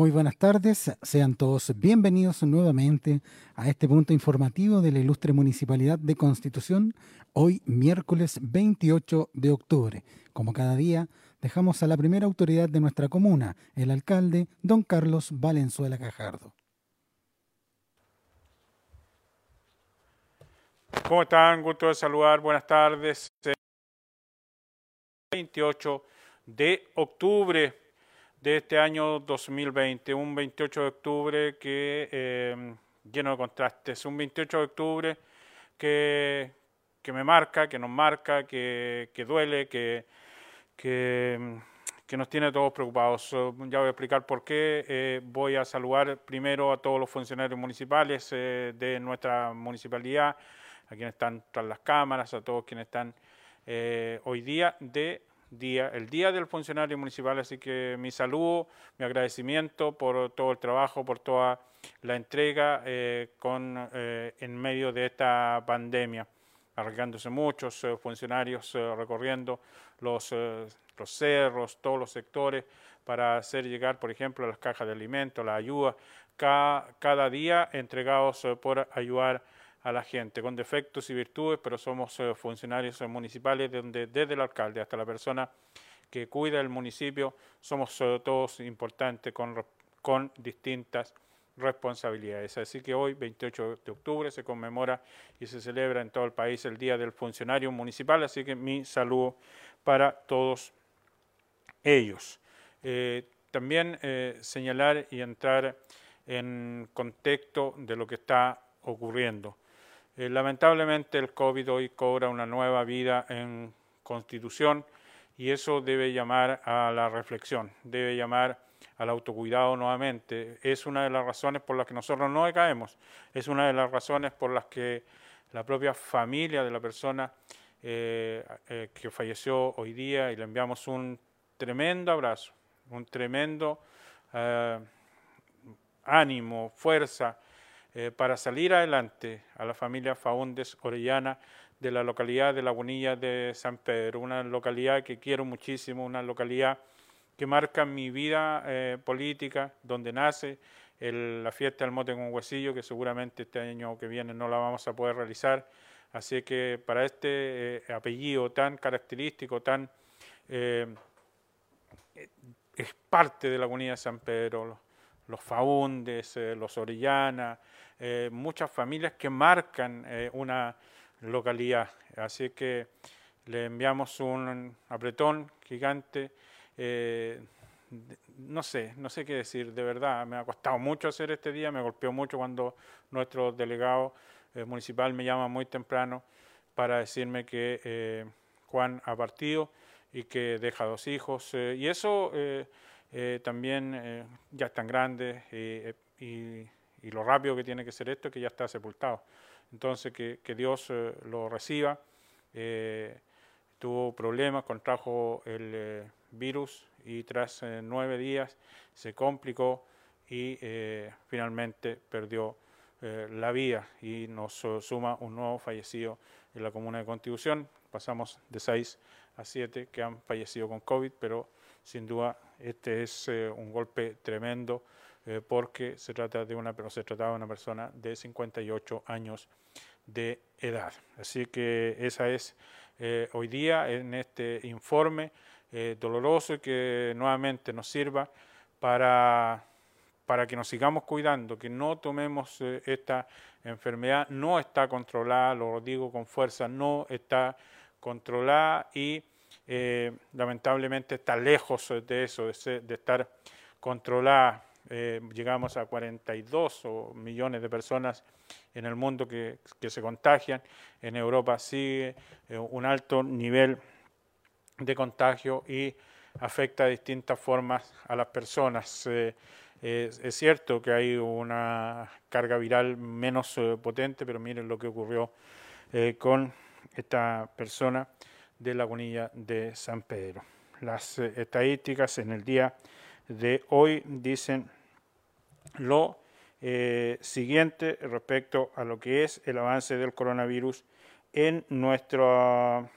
Muy buenas tardes, sean todos bienvenidos nuevamente a este punto informativo de la ilustre Municipalidad de Constitución, hoy miércoles 28 de octubre. Como cada día, dejamos a la primera autoridad de nuestra comuna, el alcalde, don Carlos Valenzuela Cajardo. ¿Cómo están? Gusto de saludar, buenas tardes. 28 de octubre de este año 2020, un 28 de octubre que eh, lleno de contrastes, un 28 de octubre que, que me marca, que nos marca, que, que duele, que, que, que, nos tiene todos preocupados. Ya voy a explicar por qué. Eh, voy a saludar primero a todos los funcionarios municipales eh, de nuestra municipalidad, a quienes están tras las cámaras, a todos quienes están hoy día de el Día del Funcionario Municipal, así que mi saludo, mi agradecimiento por todo el trabajo, por toda la entrega eh, con, eh, en medio de esta pandemia, arriesgándose muchos eh, funcionarios recorriendo los, los cerros, todos los sectores, para hacer llegar, por ejemplo, las cajas de alimentos, la ayuda, cada día entregados por ayudar a la gente con defectos y virtudes, pero somos eh, funcionarios municipales donde desde el alcalde hasta la persona que cuida el municipio somos eh, todos importantes con, con distintas responsabilidades. Así que hoy, 28 de octubre, se conmemora y se celebra en todo el país el Día del Funcionario Municipal, así que mi saludo para todos ellos. Eh, también señalar y entrar en contexto de lo que está ocurriendo. Eh, lamentablemente el COVID hoy cobra una nueva vida en Constitución y eso debe llamar a la reflexión, debe llamar al autocuidado nuevamente. Es una de las razones por las que nosotros no decaemos, es una de las razones por las que la propia familia de la persona eh, eh, que falleció hoy día y le enviamos un tremendo abrazo, un tremendo ánimo, fuerza eh, para salir adelante a la familia Faúndez Orellana de la localidad de Lagunilla de San Pedro, una localidad que quiero muchísimo, una localidad que marca mi vida eh, política, donde nace la fiesta del mote con huesillo, que seguramente este año que viene no la vamos a poder realizar. Así que para este eh, apellido tan característico, tan es parte de la de San Pedro, los Faúndes, los Orellana, eh, muchas familias que marcan eh, una localidad. Así que le enviamos un apretón gigante. Eh, no sé, no sé qué decir, de verdad, me ha costado mucho hacer este día, me golpeó mucho cuando nuestro delegado municipal me llama muy temprano para decirme que Juan ha partido y que deja dos hijos. y eso también ya están grandes y y lo rápido que tiene que ser esto es que ya está sepultado. Entonces, que, Dios eh, lo reciba. Eh, tuvo problemas, contrajo el eh, virus y tras nueve días se complicó y finalmente perdió la vida y nos suma un nuevo fallecido en la comuna de Constitución. Pasamos de seis a siete que han fallecido con COVID, pero sin duda este es un golpe tremendo eh, porque se trata de una, se trataba de una persona de 58 años de edad. Así que esa es eh, hoy día en este informe eh, doloroso y que nuevamente nos sirva para, para que nos sigamos cuidando, que no tomemos esta enfermedad, no está controlada, lo digo con fuerza, no está controlada y lamentablemente está lejos de eso, de, de estar controlada eh, llegamos a 42 millones de personas en el mundo que, se contagian. En Europa sigue eh, un alto nivel de contagio y afecta de distintas formas a las personas. Eh, es, cierto que hay una carga viral menos potente, pero miren lo que ocurrió con esta persona de la Lagunilla de San Pedro. Las estadísticas en el día de hoy dicen lo eh, siguiente respecto a lo que es el avance del coronavirus en nuestro,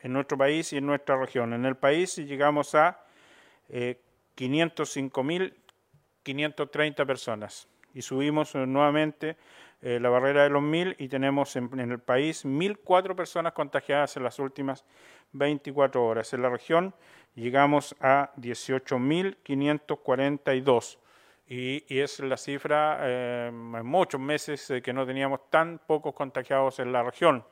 en nuestro país y en nuestra región. En el país llegamos a eh, 505.000 530 personas y subimos nuevamente la barrera de los 1.000 y tenemos en, en el país 1.004 personas contagiadas en las últimas 24 horas. En la región llegamos a 18.542 y, es la cifra eh, en muchos meses que no teníamos tan pocos contagiados en la región.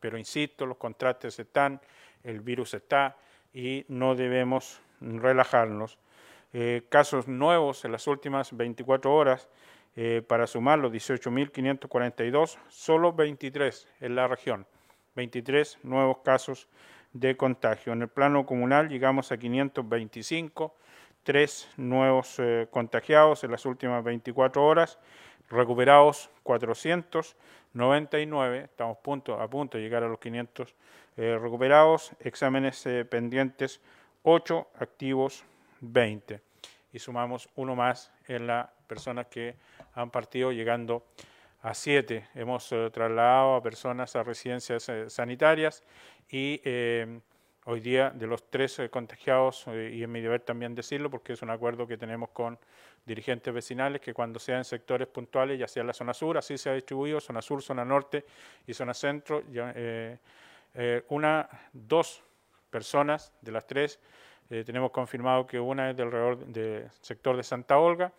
Pero insisto, los contrastes están, el virus está y no debemos relajarnos. Eh, casos nuevos en las últimas 24 horas, eh, para sumar los 18.542, solo 23 en la región. 23 nuevos casos de contagio. En el plano comunal llegamos a 525, tres nuevos eh, contagiados en las últimas 24 horas, recuperados 499, estamos punto, a punto de llegar a los 500 eh, recuperados, exámenes eh, pendientes 8, activos 20. Y sumamos uno más en las personas que han partido llegando a 7. Hemos trasladado a personas a residencias sanitarias y hoy día de los tres contagiados, eh, y en mi deber también decirlo, porque es un acuerdo que tenemos con dirigentes vecinales, que cuando sean sectores puntuales, ya sea la zona sur, así se ha distribuido, zona sur, zona norte y zona centro, eh, una, dos personas de las tres, tenemos confirmado que una es del sector de Santa Olga,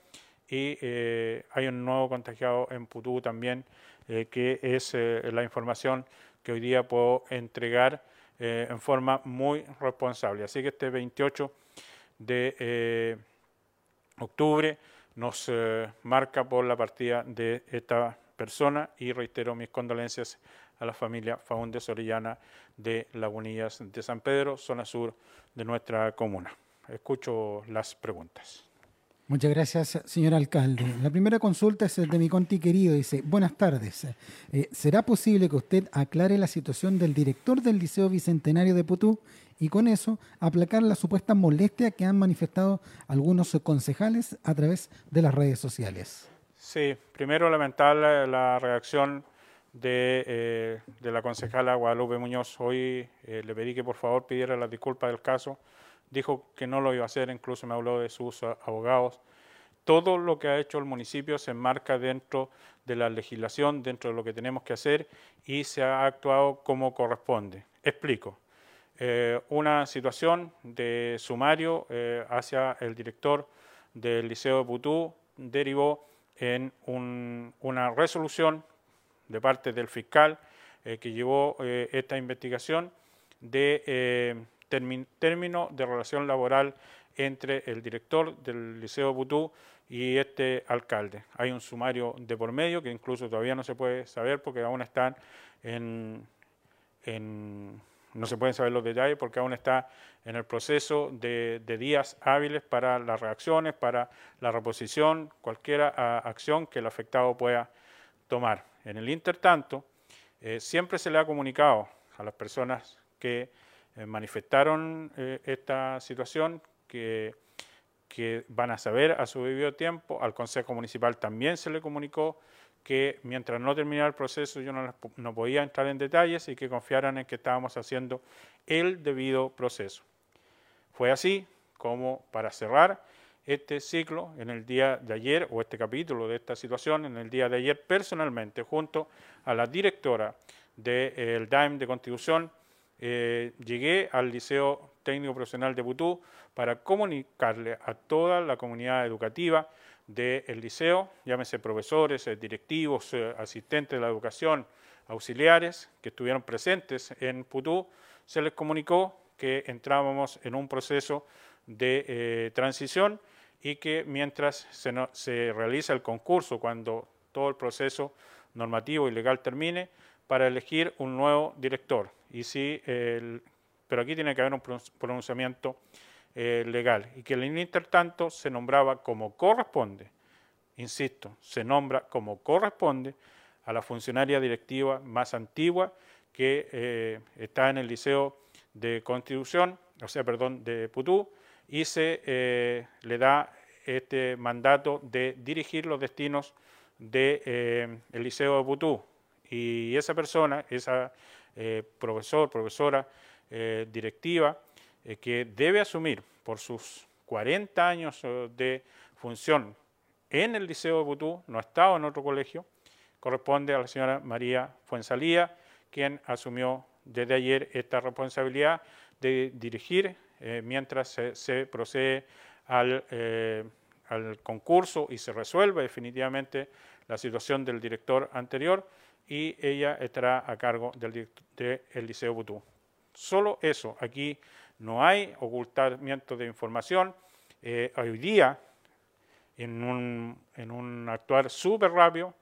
y hay un nuevo contagiado en Putú también, que es la información que hoy día puedo entregar eh, en forma muy responsable. Así que este 28 de eh, octubre nos eh, marca por la partida de esta persona y reitero mis condolencias a la familia Faúndez Orellana de Lagunillas de San Pedro, zona sur de nuestra comuna. Escucho las preguntas. Muchas gracias, señor alcalde. La primera consulta es de mi conti querido. Dice, buenas tardes. Eh, ¿Será posible que usted aclare la situación del director del Liceo Bicentenario de Putú y con eso aplacar la supuesta molestia que han manifestado algunos concejales a través de las redes sociales? Sí, primero lamentar la, reacción de, eh, de, la concejala Guadalupe Muñoz. Hoy eh, le pedí que por favor pidiera las disculpas del caso dijo que no lo iba a hacer, incluso me habló de sus abogados. Todo lo que ha hecho el municipio se enmarca dentro de la legislación, dentro de lo que tenemos que hacer y se ha actuado como corresponde. Explico. Eh, una situación de sumario eh, hacia el director del Liceo de Putú derivó en una resolución de parte del fiscal eh, que llevó esta investigación de término de relación laboral entre el director del Liceo Butú y este alcalde. Hay un sumario de por medio que incluso todavía no se puede saber porque aún están en, no se pueden saber los detalles porque aún está en el proceso de, días hábiles para las reacciones, para la reposición, cualquier acción que el afectado pueda tomar. En el intertanto, eh, siempre se le ha comunicado a las personas que manifestaron eh, esta situación que, que, van a saber a su debido tiempo. Al Consejo Municipal también se le comunicó que mientras no terminara el proceso yo no, no podía entrar en detalles y que confiaran en que estábamos haciendo el debido proceso. Fue así como para cerrar este ciclo en el día de ayer, o este capítulo de esta situación, en el día de ayer personalmente, junto a la directora del DAIM de Constitución, eh, llegué al Liceo Técnico Profesional de Butú para comunicarle a toda la comunidad educativa del liceo, llámese profesores, eh, directivos, eh, asistentes de la educación, auxiliares que estuvieron presentes en Putú, se les comunicó que entrábamos en un proceso de transición y que mientras se realiza el concurso, cuando todo el proceso normativo y legal termine, para elegir un nuevo director. Y si pero aquí tiene que haber un pronunciamiento eh, legal y que en el intertanto se nombraba como corresponde, insisto, se nombra como corresponde a la funcionaria directiva más antigua que eh, está en el Liceo de Constitución, o sea, perdón, de Putú, y se eh, le da este mandato de dirigir los destinos del Liceo de Putú, y esa persona, esa eh, profesor, profesora, eh, directiva, eh, que debe asumir por sus 40 años de función en el Liceo de Butú, no ha estado en otro colegio, corresponde a la señora María Fuensalía, quien asumió desde ayer esta responsabilidad de dirigir mientras se, procede al, al, concurso y se resuelve definitivamente la situación del director anterior y ella estará a cargo del, Liceo Butú. Solo eso, aquí no hay ocultamiento de información. Eh, hoy día, en un, en un actuar súper rápido,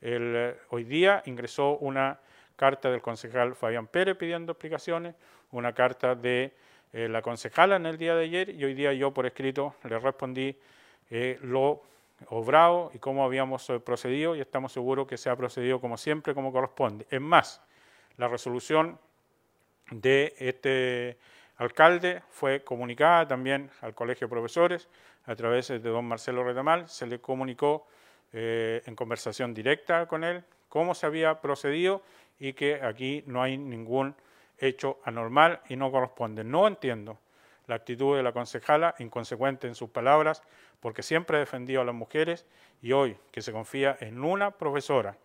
el, hoy día ingresó una carta del concejal Fabián Pérez pidiendo explicaciones, una carta de eh, la concejala en el día de ayer y hoy día yo por escrito le respondí eh, lo obrado y cómo habíamos eh, procedido y estamos seguros que se ha procedido como siempre, como corresponde. Es más, la resolución de este alcalde fue comunicada también al Colegio de Profesores a través de don Marcelo Retamal, se le comunicó en conversación directa con él cómo se había procedido y que aquí no hay ningún hecho anormal y no corresponde. No entiendo la actitud de la concejala, inconsecuente en sus palabras, porque siempre ha defendido a las mujeres y hoy que se confía en una profesora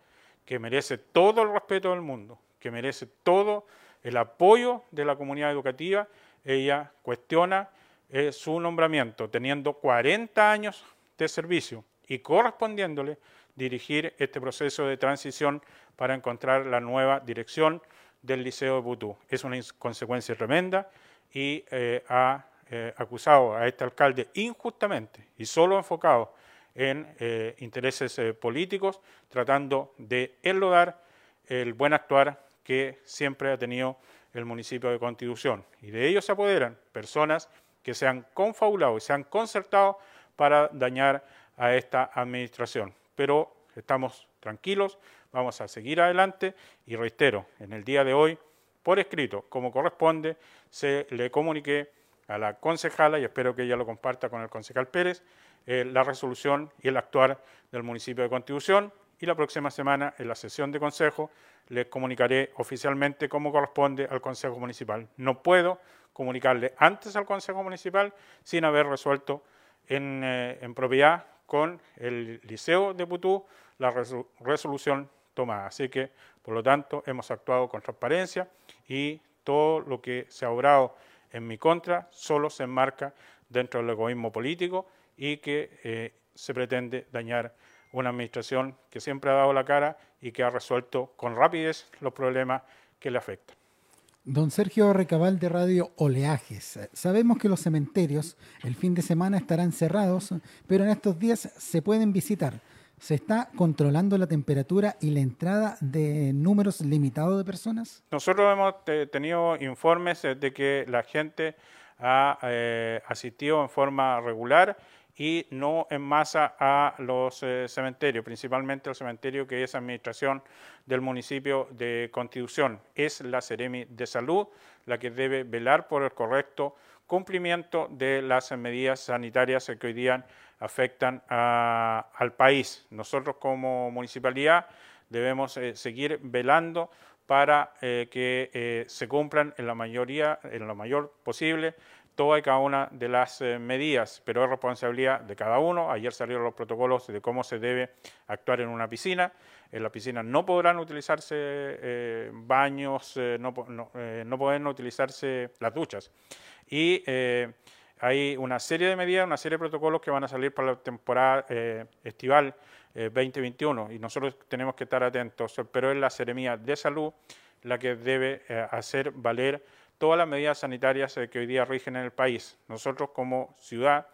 que merece todo el respeto del mundo, que merece todo el apoyo de la comunidad educativa, ella cuestiona eh, su nombramiento, teniendo 40 años de servicio y correspondiéndole dirigir este proceso de transición para encontrar la nueva dirección del Liceo de Butú. Es una consecuencia tremenda y eh, ha eh, acusado a este alcalde injustamente y solo enfocado en eh, intereses políticos, tratando de enlodar el buen actuar que siempre ha tenido el municipio de Constitución. Y de ellos se apoderan personas que se han confabulado y se han concertado para dañar a esta administración. Pero estamos tranquilos, vamos a seguir adelante y reitero, en el día de hoy, por escrito, como corresponde, se le comuniqué a la concejala, y espero que ella lo comparta con el concejal Pérez, eh, la resolución y el actuar del municipio de Constitución y la próxima semana en la sesión de consejo les comunicaré oficialmente cómo corresponde al Consejo Municipal. No puedo comunicarle antes al Consejo Municipal sin haber resuelto en, eh, en propiedad con el Liceo de Putú la resolución tomada. Así que, por lo tanto, hemos actuado con transparencia y todo lo que se ha obrado en mi contra solo se enmarca dentro del egoísmo político y que eh, se pretende dañar una administración que siempre ha dado la cara y que ha resuelto con rapidez los problemas que le afectan. Don Sergio Recabal de Radio Oleajes. Sabemos que los cementerios el fin de semana estarán cerrados, pero en estos días se pueden visitar. ¿Se está controlando la temperatura y la entrada de números limitados de personas? Nosotros hemos tenido informes de que la gente ha eh, asistido en forma regular y no en masa a los eh, cementerios, principalmente el cementerio que es administración del municipio de Constitución. Es la Seremi de Salud la que debe velar por el correcto cumplimiento de las medidas sanitarias que hoy día afectan al país. Nosotros como municipalidad debemos eh, seguir velando para eh, que eh, se cumplan en la mayoría, en lo mayor posible, toda y cada una de las medidas, pero es responsabilidad de cada uno. Ayer salieron los protocolos de cómo se debe actuar en una piscina. En la piscina no podrán utilizarse baños, no, no, no podrán utilizarse las duchas. Y hay una serie de medidas, una serie de protocolos que van a salir para la temporada eh, estival 2021 eh, y nosotros tenemos que estar atentos, pero es la Seremía de Salud la que debe eh, hacer valer todas las medidas sanitarias que hoy día rigen en el país. Nosotros como ciudad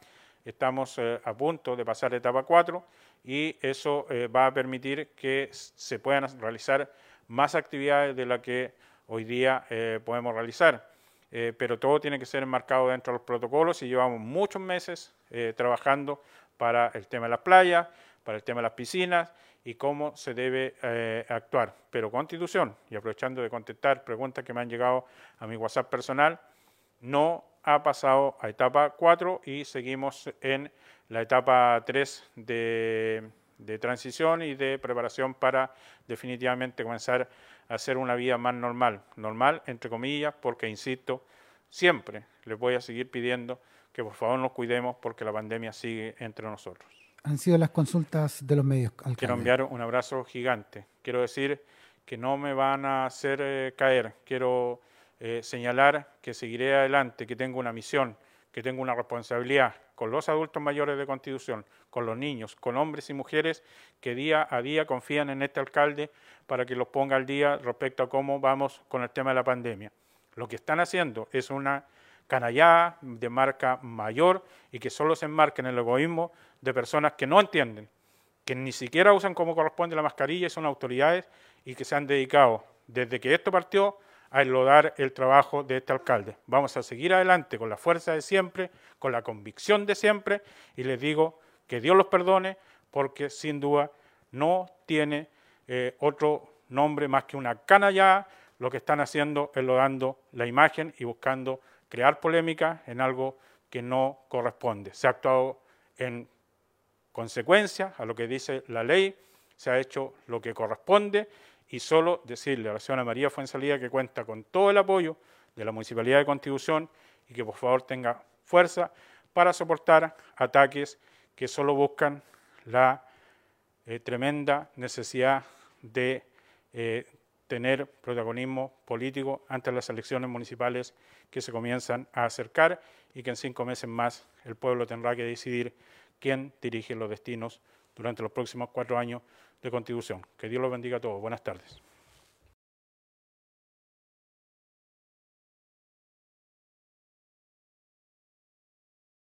estamos a punto de pasar a etapa 4 y eso va a permitir que se puedan realizar más actividades de las que hoy día podemos realizar. Eh, pero todo tiene que ser enmarcado dentro de los protocolos y llevamos muchos meses eh, trabajando para el tema de las playas, para el tema de las piscinas y cómo se debe eh, actuar. Pero Constitución, y aprovechando de contestar preguntas que me han llegado a mi WhatsApp personal, no ha pasado a etapa 4 y seguimos en la etapa 3 de, de transición y de preparación para definitivamente comenzar hacer una vida más normal. Normal, entre comillas, porque, insisto, siempre les voy a seguir pidiendo que por favor nos cuidemos porque la pandemia sigue entre nosotros. han sido las consultas de los medios. Alcalde. Quiero enviar un abrazo gigante. Quiero decir que no me van a hacer eh, caer. Quiero eh, señalar que seguiré adelante, que tengo una misión, que tengo una responsabilidad con los adultos mayores de Constitución, con los niños, con hombres y mujeres que día a día confían en este alcalde para que los ponga al día respecto a cómo vamos con el tema de la pandemia. Lo que están haciendo es una canallada de marca mayor y que solo se enmarca en el egoísmo de personas que no entienden, que ni siquiera usan como corresponde la mascarilla y son autoridades y que se han dedicado desde que esto partió a enlodar el trabajo de este alcalde. Vamos a seguir adelante con la fuerza de siempre, con la convicción de siempre y les digo que Dios los perdone porque sin duda no tiene eh, otro nombre más que una canallada lo que están haciendo enlodando la imagen y buscando crear polémica en algo que no corresponde. Se ha actuado en consecuencia a lo que dice la ley, se ha hecho lo que corresponde y solo decirle a la señora María Fuensalida que cuenta con todo el apoyo de la Municipalidad de Constitución y que por favor tenga fuerza para soportar ataques que solo buscan la eh, tremenda necesidad de eh, tener protagonismo político ante las elecciones municipales que se comienzan a acercar y que en cinco meses más el pueblo tendrá que decidir quién dirige los destinos durante los próximos cuatro años de constitución. Que Dios los bendiga a todos. Buenas tardes.